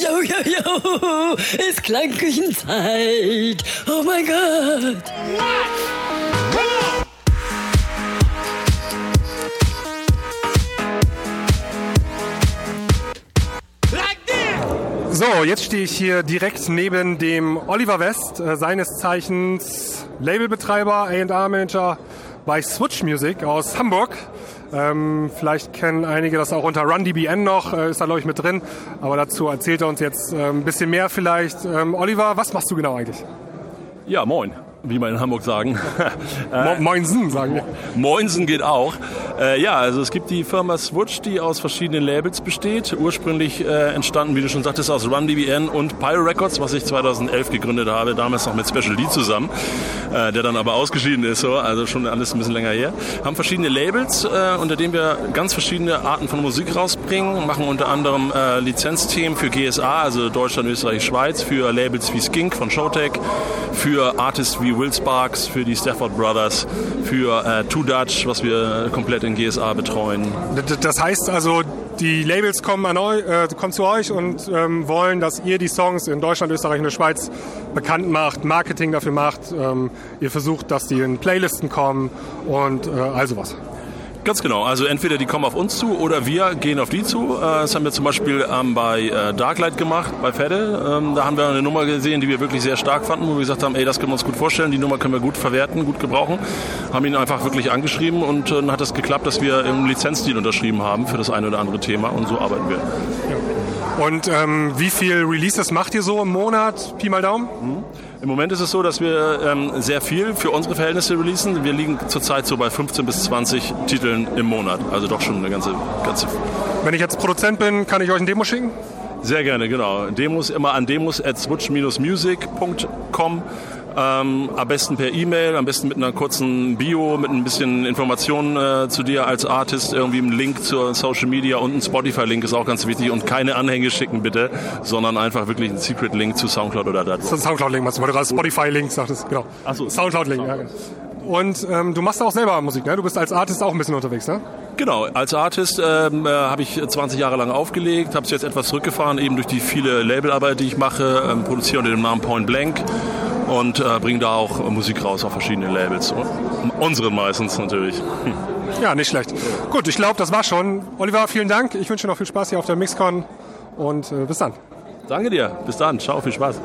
Jo, jo, jo, ist Klangküchenzeit. Oh mein Gott. So, jetzt stehe ich hier direkt neben dem Oliver West, äh, seines Zeichens Labelbetreiber, A&R-Manager bei Switch Music aus Hamburg. Ähm, vielleicht kennen einige das auch unter RunDBN noch, äh, ist da glaube ich mit drin. Aber dazu erzählt er uns jetzt äh, ein bisschen mehr vielleicht. Ähm, Oliver, was machst du genau eigentlich? Ja, moin wie man in Hamburg sagen. Mo Moinsen sagen wir. Moinsen geht auch. Äh, ja, also es gibt die Firma Switch, die aus verschiedenen Labels besteht. Ursprünglich äh, entstanden, wie du schon sagtest, aus RunDBN und Pyro Records, was ich 2011 gegründet habe, damals noch mit Special D zusammen, äh, der dann aber ausgeschieden ist, so, also schon alles ein bisschen länger her. Haben verschiedene Labels, äh, unter denen wir ganz verschiedene Arten von Musik rausbringen, machen unter anderem äh, Lizenzthemen für GSA, also Deutschland, Österreich, Schweiz, für Labels wie Skink von Showtech, für Artists wie wie Will Sparks, für die Stafford Brothers, für äh, Two Dutch, was wir komplett in GSA betreuen. Das heißt also, die Labels kommen, euch, äh, kommen zu euch und ähm, wollen, dass ihr die Songs in Deutschland, Österreich und der Schweiz bekannt macht, Marketing dafür macht. Ähm, ihr versucht, dass die in Playlisten kommen und äh, all sowas. Ganz genau. Also entweder die kommen auf uns zu oder wir gehen auf die zu. Äh, das haben wir zum Beispiel ähm, bei äh, Darklight gemacht, bei Fedde. Ähm, da haben wir eine Nummer gesehen, die wir wirklich sehr stark fanden, wo wir gesagt haben, ey, das können wir uns gut vorstellen, die Nummer können wir gut verwerten, gut gebrauchen. Haben ihn einfach wirklich angeschrieben und dann hat es das geklappt, dass wir im Lizenzdeal unterschrieben haben für das eine oder andere Thema und so arbeiten wir. Ja. Und ähm, wie viel Releases macht ihr so im Monat? Pi mal Daumen? Mhm. Im Moment ist es so, dass wir ähm, sehr viel für unsere Verhältnisse releasen. Wir liegen zurzeit so bei 15 bis 20 Titeln im Monat. Also doch schon eine ganze, ganze. Wenn ich jetzt Produzent bin, kann ich euch ein Demo schicken? Sehr gerne, genau. Demos immer an demos at switch-music.com. Ähm, am besten per E-Mail, am besten mit einer kurzen Bio, mit ein bisschen Informationen äh, zu dir als Artist, irgendwie ein Link zur Social Media und ein Spotify-Link ist auch ganz wichtig und keine Anhänge schicken bitte, sondern einfach wirklich ein Secret-Link zu Soundcloud oder da. Soundcloud-Link, was du gerade Spotify-Link sagtest, genau. Achso. Soundcloud-Link, ja. Und ähm, du machst auch selber Musik, ne? Du bist als Artist auch ein bisschen unterwegs, ne? Genau, als Artist ähm, äh, habe ich 20 Jahre lang aufgelegt, habe es jetzt etwas zurückgefahren, eben durch die viele Labelarbeit, die ich mache, ähm, produziere unter dem Namen Point Blank und äh, bringen da auch Musik raus auf verschiedenen Labels. Unsere meistens natürlich. Hm. Ja, nicht schlecht. Gut, ich glaube, das war schon. Oliver, vielen Dank. Ich wünsche noch viel Spaß hier auf der Mixcon und äh, bis dann. Danke dir. Bis dann. Ciao, viel Spaß.